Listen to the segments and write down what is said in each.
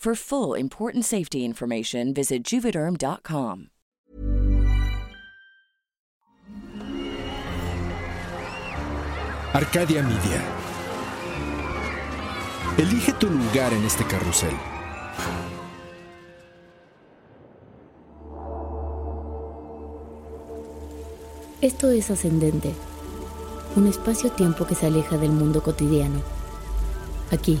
For full important safety information, visit juvederm.com. Arcadia Media. Elige tu lugar en este carrusel. Esto es Ascendente, un espacio-tiempo que se aleja del mundo cotidiano. Aquí,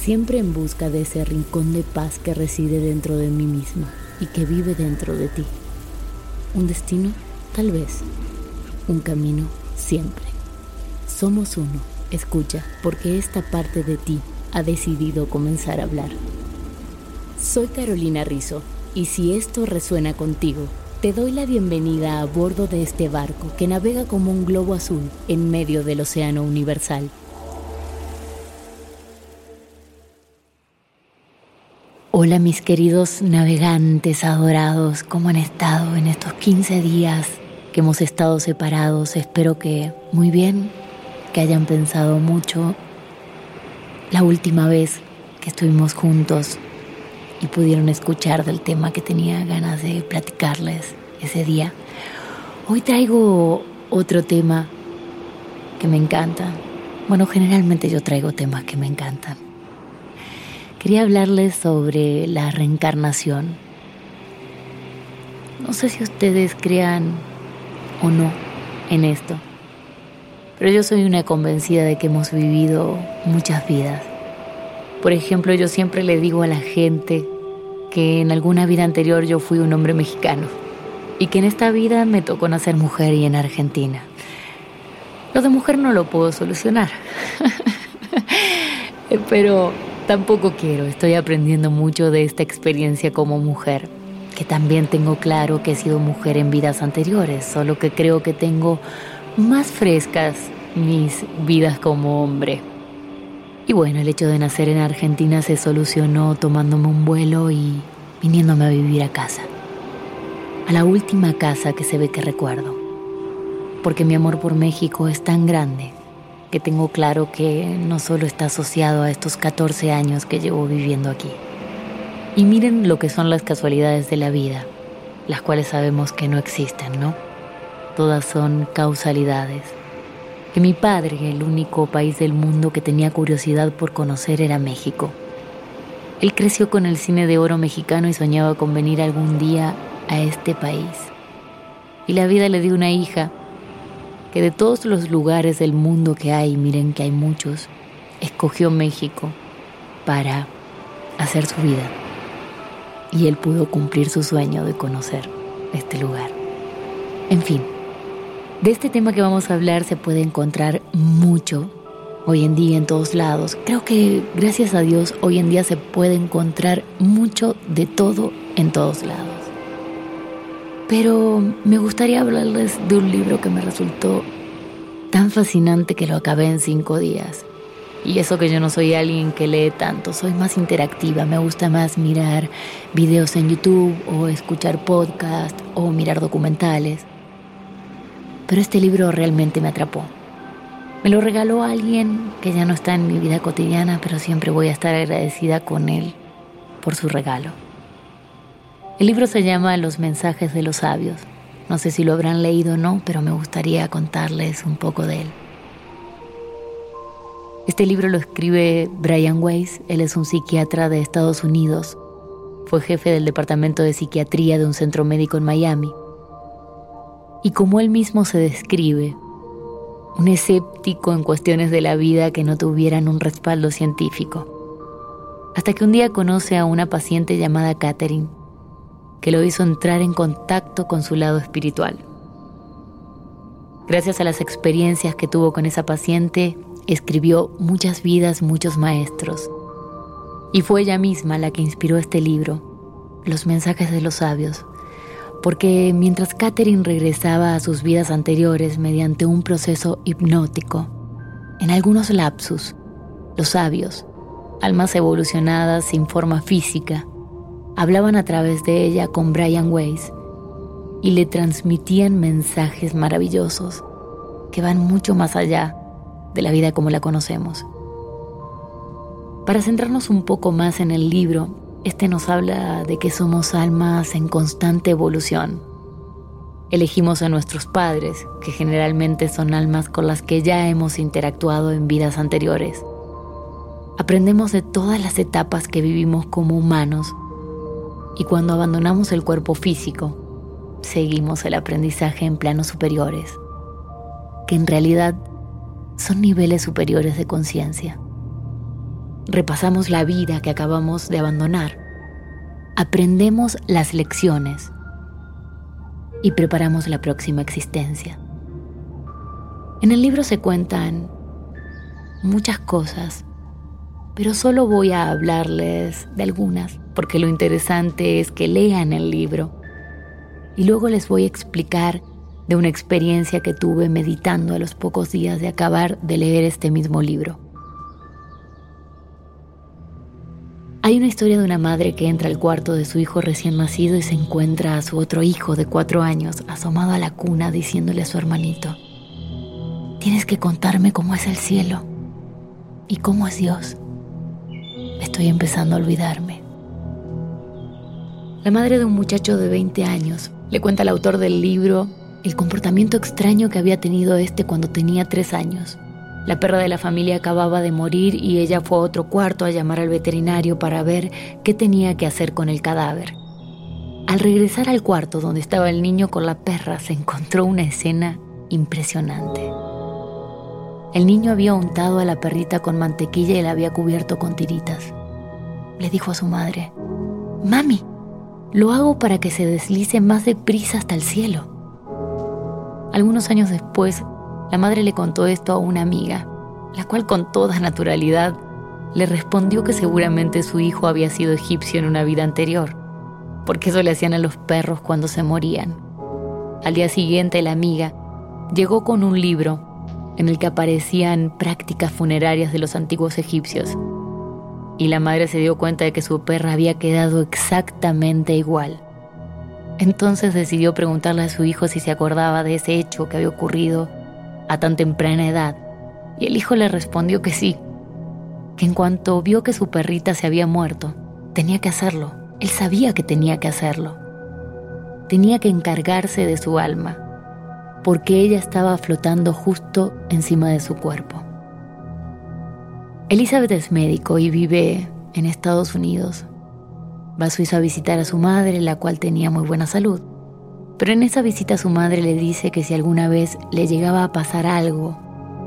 siempre en busca de ese rincón de paz que reside dentro de mí misma y que vive dentro de ti. Un destino, tal vez. Un camino, siempre. Somos uno, escucha, porque esta parte de ti ha decidido comenzar a hablar. Soy Carolina Rizzo, y si esto resuena contigo, te doy la bienvenida a bordo de este barco que navega como un globo azul en medio del océano universal. Hola mis queridos navegantes adorados, ¿cómo han estado en estos 15 días que hemos estado separados? Espero que muy bien, que hayan pensado mucho la última vez que estuvimos juntos y pudieron escuchar del tema que tenía ganas de platicarles ese día. Hoy traigo otro tema que me encanta. Bueno, generalmente yo traigo temas que me encantan. Quería hablarles sobre la reencarnación. No sé si ustedes crean o no en esto, pero yo soy una convencida de que hemos vivido muchas vidas. Por ejemplo, yo siempre le digo a la gente que en alguna vida anterior yo fui un hombre mexicano y que en esta vida me tocó nacer mujer y en Argentina. Lo de mujer no lo puedo solucionar, pero tampoco quiero. Estoy aprendiendo mucho de esta experiencia como mujer, que también tengo claro que he sido mujer en vidas anteriores, solo que creo que tengo más frescas mis vidas como hombre. Y bueno, el hecho de nacer en Argentina se solucionó tomándome un vuelo y viniéndome a vivir a casa. A la última casa que se ve que recuerdo. Porque mi amor por México es tan grande tengo claro que no solo está asociado a estos 14 años que llevo viviendo aquí. Y miren lo que son las casualidades de la vida, las cuales sabemos que no existen, ¿no? Todas son causalidades que mi padre, el único país del mundo que tenía curiosidad por conocer, era México. Él creció con el cine de oro mexicano y soñaba con venir algún día a este país. Y la vida le dio una hija que de todos los lugares del mundo que hay, miren que hay muchos, escogió México para hacer su vida. Y él pudo cumplir su sueño de conocer este lugar. En fin, de este tema que vamos a hablar se puede encontrar mucho hoy en día en todos lados. Creo que gracias a Dios hoy en día se puede encontrar mucho de todo en todos lados. Pero me gustaría hablarles de un libro que me resultó tan fascinante que lo acabé en cinco días Y eso que yo no soy alguien que lee tanto, soy más interactiva, me gusta más mirar videos en YouTube o escuchar podcasts o mirar documentales. Pero este libro realmente me atrapó. Me lo regaló alguien que ya no está en mi vida cotidiana, pero siempre voy a estar agradecida con él por su regalo. El libro se llama Los mensajes de los sabios. No sé si lo habrán leído o no, pero me gustaría contarles un poco de él. Este libro lo escribe Brian Weiss, él es un psiquiatra de Estados Unidos, fue jefe del departamento de psiquiatría de un centro médico en Miami. Y como él mismo se describe, un escéptico en cuestiones de la vida que no tuvieran un respaldo científico. Hasta que un día conoce a una paciente llamada Catherine, que lo hizo entrar en contacto con su lado espiritual. Gracias a las experiencias que tuvo con esa paciente, escribió muchas vidas, muchos maestros. Y fue ella misma la que inspiró este libro, Los mensajes de los sabios, porque mientras Catherine regresaba a sus vidas anteriores mediante un proceso hipnótico, en algunos lapsus, los sabios, almas evolucionadas sin forma física, hablaban a través de ella con Brian Weiss y le transmitían mensajes maravillosos que van mucho más allá de la vida como la conocemos. Para centrarnos un poco más en el libro, este nos habla de que somos almas en constante evolución. Elegimos a nuestros padres, que generalmente son almas con las que ya hemos interactuado en vidas anteriores. Aprendemos de todas las etapas que vivimos como humanos y cuando abandonamos el cuerpo físico, seguimos el aprendizaje en planos superiores, que en realidad son niveles superiores de conciencia. Repasamos la vida que acabamos de abandonar, aprendemos las lecciones y preparamos la próxima existencia. En el libro se cuentan muchas cosas, pero solo voy a hablarles de algunas, porque lo interesante es que lean el libro y luego les voy a explicar de una experiencia que tuve meditando a los pocos días de acabar de leer este mismo libro. Hay una historia de una madre que entra al cuarto de su hijo recién nacido y se encuentra a su otro hijo de cuatro años asomado a la cuna diciéndole a su hermanito, tienes que contarme cómo es el cielo y cómo es Dios. Estoy empezando a olvidarme. La madre de un muchacho de 20 años le cuenta al autor del libro el comportamiento extraño que había tenido este cuando tenía tres años. La perra de la familia acababa de morir y ella fue a otro cuarto a llamar al veterinario para ver qué tenía que hacer con el cadáver. Al regresar al cuarto donde estaba el niño con la perra, se encontró una escena impresionante. El niño había untado a la perrita con mantequilla y la había cubierto con tiritas. Le dijo a su madre, Mami, lo hago para que se deslice más deprisa hasta el cielo. Algunos años después, la madre le contó esto a una amiga, la cual con toda naturalidad le respondió que seguramente su hijo había sido egipcio en una vida anterior, porque eso le hacían a los perros cuando se morían. Al día siguiente la amiga llegó con un libro en el que aparecían prácticas funerarias de los antiguos egipcios, y la madre se dio cuenta de que su perra había quedado exactamente igual. Entonces decidió preguntarle a su hijo si se acordaba de ese hecho que había ocurrido a tan temprana edad, y el hijo le respondió que sí, que en cuanto vio que su perrita se había muerto, tenía que hacerlo, él sabía que tenía que hacerlo, tenía que encargarse de su alma, porque ella estaba flotando justo encima de su cuerpo. Elizabeth es médico y vive en Estados Unidos Va a Suiza a visitar a su madre, la cual tenía muy buena salud. Pero en esa visita su madre le dice que si alguna vez le llegaba a pasar algo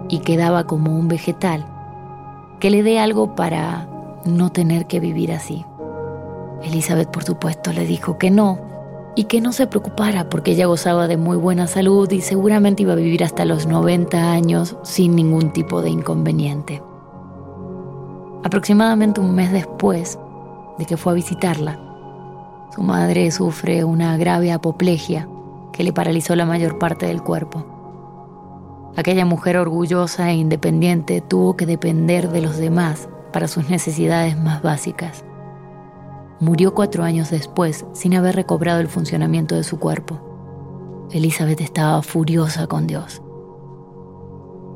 y quedaba como un vegetal, que le dé algo para no tener que vivir así. Elizabeth, por supuesto, le dijo que no y que no se preocupara porque ella gozaba de muy buena salud y seguramente iba a vivir hasta los 90 años sin ningún tipo de inconveniente. Aproximadamente un mes después, de que fue a visitarla. Su madre sufre una grave apoplejia que le paralizó la mayor parte del cuerpo. Aquella mujer orgullosa e independiente tuvo que depender de los demás para sus necesidades más básicas. Murió cuatro años después sin haber recobrado el funcionamiento de su cuerpo. Elizabeth estaba furiosa con Dios.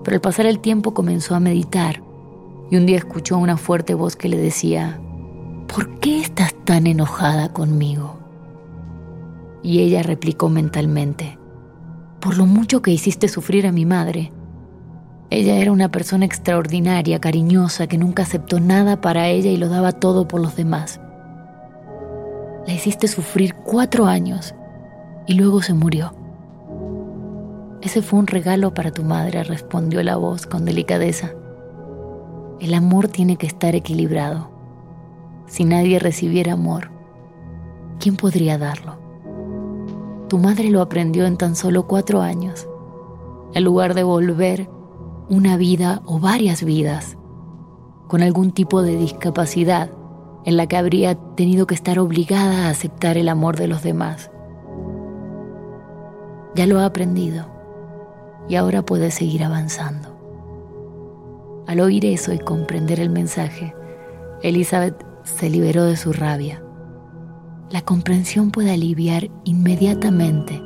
Pero al pasar el tiempo comenzó a meditar y un día escuchó una fuerte voz que le decía, ¿por qué estás tan enojada conmigo? Y ella replicó mentalmente, por lo mucho que hiciste sufrir a mi madre. Ella era una persona extraordinaria, cariñosa, que nunca aceptó nada para ella y lo daba todo por los demás. La hiciste sufrir cuatro años y luego se murió. Ese fue un regalo para tu madre, respondió la voz con delicadeza. El amor tiene que estar equilibrado. Si nadie recibiera amor, ¿quién podría darlo? Tu madre lo aprendió en tan solo cuatro años. En lugar de volver una vida o varias vidas con algún tipo de discapacidad en la que habría tenido que estar obligada a aceptar el amor de los demás. Ya lo ha aprendido y ahora puede seguir avanzando. Al oír eso y comprender el mensaje, Elizabeth se liberó de su rabia. La comprensión puede aliviar inmediatamente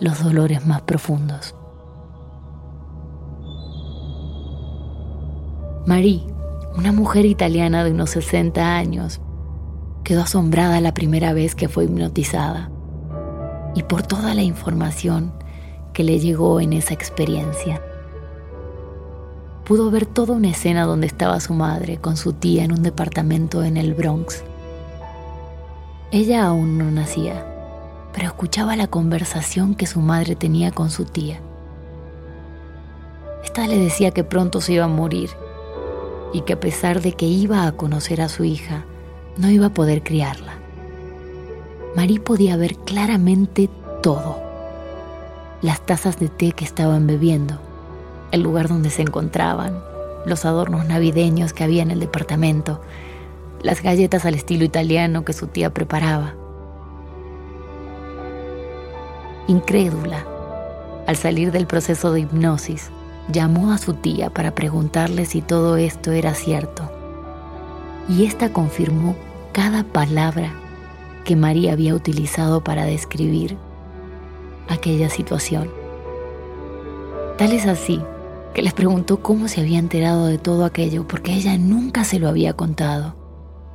los dolores más profundos. Marie, una mujer italiana de unos 60 años, quedó asombrada la primera vez que fue hipnotizada y por toda la información que le llegó en esa experiencia. Pudo ver toda una escena donde estaba su madre con su tía en un departamento en el Bronx. Ella aún no nacía, pero escuchaba la conversación que su madre tenía con su tía. Esta le decía que pronto se iba a morir y que a pesar de que iba a conocer a su hija, no iba a poder criarla. Marie podía ver claramente todo las tazas de té que estaban bebiendo, el lugar donde se encontraban, los adornos navideños que había en el departamento, las galletas al estilo italiano que su tía preparaba. Incrédula, al salir del proceso de hipnosis, llamó a su tía para preguntarle si todo esto era cierto. Y ésta confirmó cada palabra que María había utilizado para describir aquella situación. Tal es así que les preguntó cómo se había enterado de todo aquello porque ella nunca se lo había contado.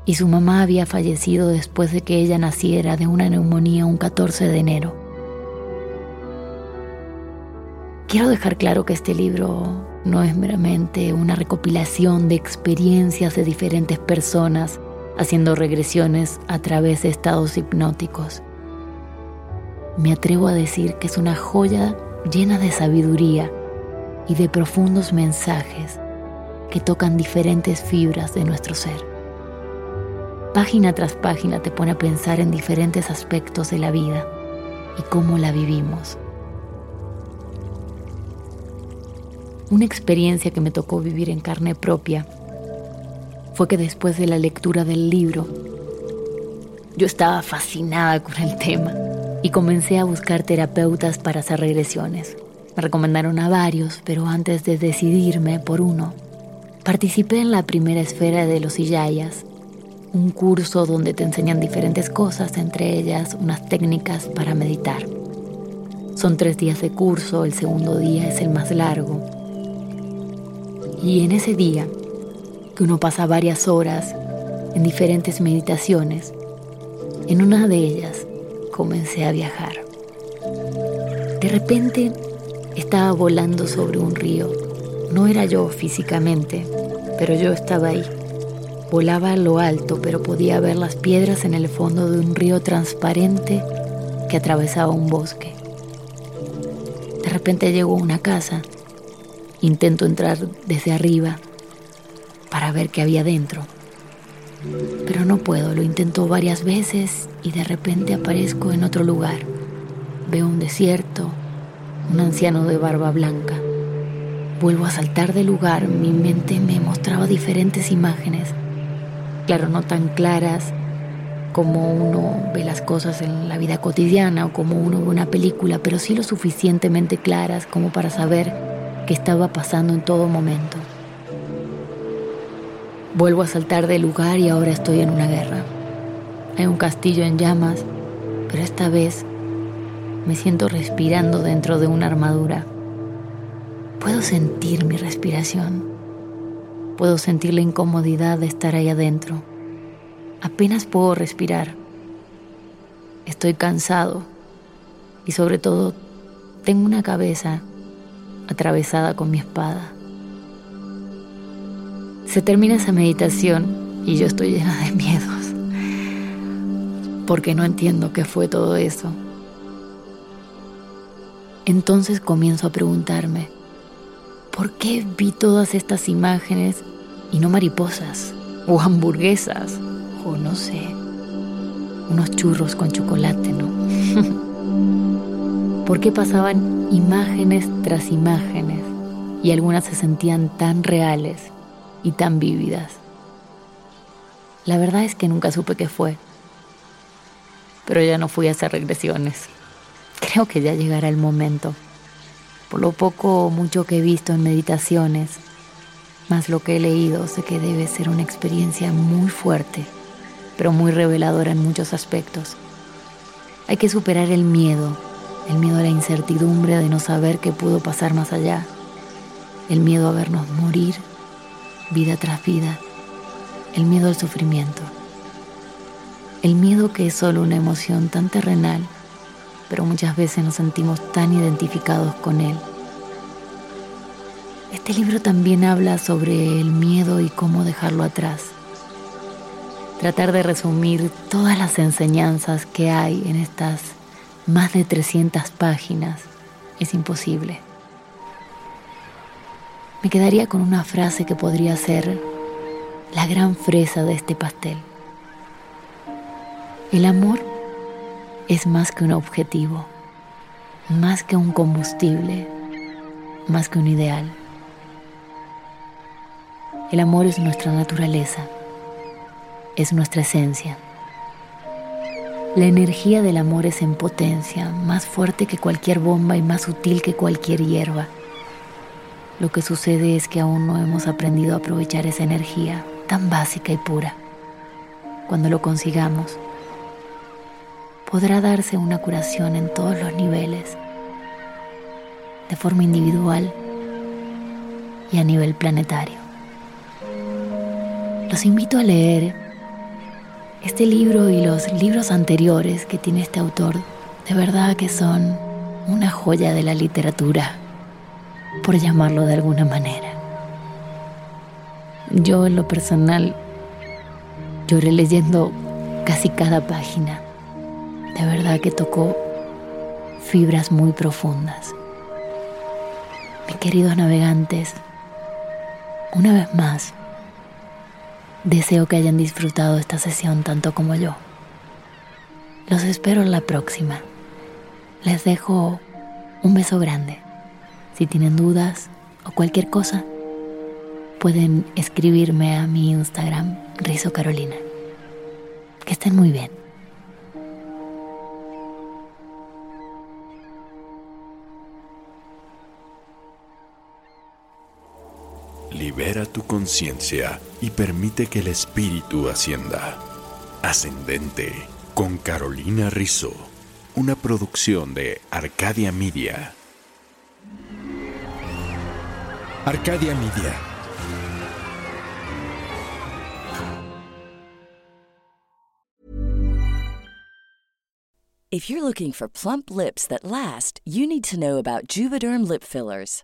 Y su mamá había fallecido después de que ella naciera de una neumonía un 14 de enero. Quiero dejar claro que este libro no es meramente una recopilación de experiencias de diferentes personas haciendo regresiones a través de estados hipnóticos me atrevo a decir que es una joya llena de sabiduría y de profundos mensajes que tocan diferentes fibras de nuestro ser. Página tras página te pone a pensar en diferentes aspectos de la vida y cómo la vivimos. Una experiencia que me tocó vivir en carne propia fue que después de la lectura del libro, yo estaba fascinada con el tema y comencé a buscar terapeutas para hacer regresiones. Me recomendaron a varios, pero antes de decidirme por uno, participé en la primera esfera de los Iyayas, un curso donde te enseñan diferentes cosas, entre ellas unas técnicas para meditar. Son tres días de curso, el segundo día es el más largo. Y en ese día, que uno pasa varias horas en diferentes meditaciones, en una de ellas comencé a viajar. De repente estaba volando sobre un río. No era yo físicamente, pero yo estaba ahí. Volaba a lo alto, pero podía ver las piedras en el fondo de un río transparente que atravesaba un bosque. De repente llego a una casa. Intento entrar desde arriba para ver qué había dentro. Pero no puedo, lo intento varias veces y de repente aparezco en otro lugar. Veo un desierto, un anciano de barba blanca. Vuelvo a saltar del lugar, mi mente me mostraba diferentes imágenes. Claro, no tan claras como uno ve las cosas en la vida cotidiana o como uno ve una película, pero sí lo suficientemente claras como para saber que estaba pasando en todo momento. Vuelvo a saltar del lugar y ahora estoy en una guerra. Hay un castillo en llamas, pero esta vez me siento respirando dentro de una armadura. Puedo sentir mi respiración. Puedo sentir la incomodidad de estar ahí adentro. Apenas puedo respirar. Estoy cansado y sobre todo tengo una cabeza atravesada con mi espada. Se termina esa meditación y yo estoy llena de miedos, porque no entiendo qué fue todo eso. Entonces comienzo a preguntarme, ¿por qué vi todas estas imágenes y no mariposas o hamburguesas o no sé, unos churros con chocolate, ¿no? ¿Por qué pasaban imágenes tras imágenes y algunas se sentían tan reales y tan vívidas? La verdad es que nunca supe qué fue, pero ya no fui a hacer regresiones. Creo que ya llegará el momento. Por lo poco o mucho que he visto en meditaciones, más lo que he leído, sé que debe ser una experiencia muy fuerte, pero muy reveladora en muchos aspectos. Hay que superar el miedo, el miedo a la incertidumbre de no saber qué pudo pasar más allá, el miedo a vernos morir vida tras vida, el miedo al sufrimiento, el miedo que es solo una emoción tan terrenal pero muchas veces nos sentimos tan identificados con él. Este libro también habla sobre el miedo y cómo dejarlo atrás. Tratar de resumir todas las enseñanzas que hay en estas más de 300 páginas es imposible. Me quedaría con una frase que podría ser la gran fresa de este pastel. El amor es más que un objetivo, más que un combustible, más que un ideal. El amor es nuestra naturaleza, es nuestra esencia. La energía del amor es en potencia, más fuerte que cualquier bomba y más sutil que cualquier hierba. Lo que sucede es que aún no hemos aprendido a aprovechar esa energía tan básica y pura. Cuando lo consigamos, podrá darse una curación en todos los niveles, de forma individual y a nivel planetario. Los invito a leer este libro y los libros anteriores que tiene este autor, de verdad que son una joya de la literatura, por llamarlo de alguna manera. Yo en lo personal lloré leyendo casi cada página de verdad que tocó fibras muy profundas. Mis queridos navegantes, una vez más, deseo que hayan disfrutado esta sesión tanto como yo. Los espero en la próxima. Les dejo un beso grande. Si tienen dudas o cualquier cosa, pueden escribirme a mi Instagram, Rizo Carolina. Que estén muy bien. Libera tu conciencia y permite que el espíritu ascienda. Ascendente con Carolina Rizzo, una producción de Arcadia Media. Arcadia Media. If you're looking for plump lips that last, you need to know about Juvederm lip fillers.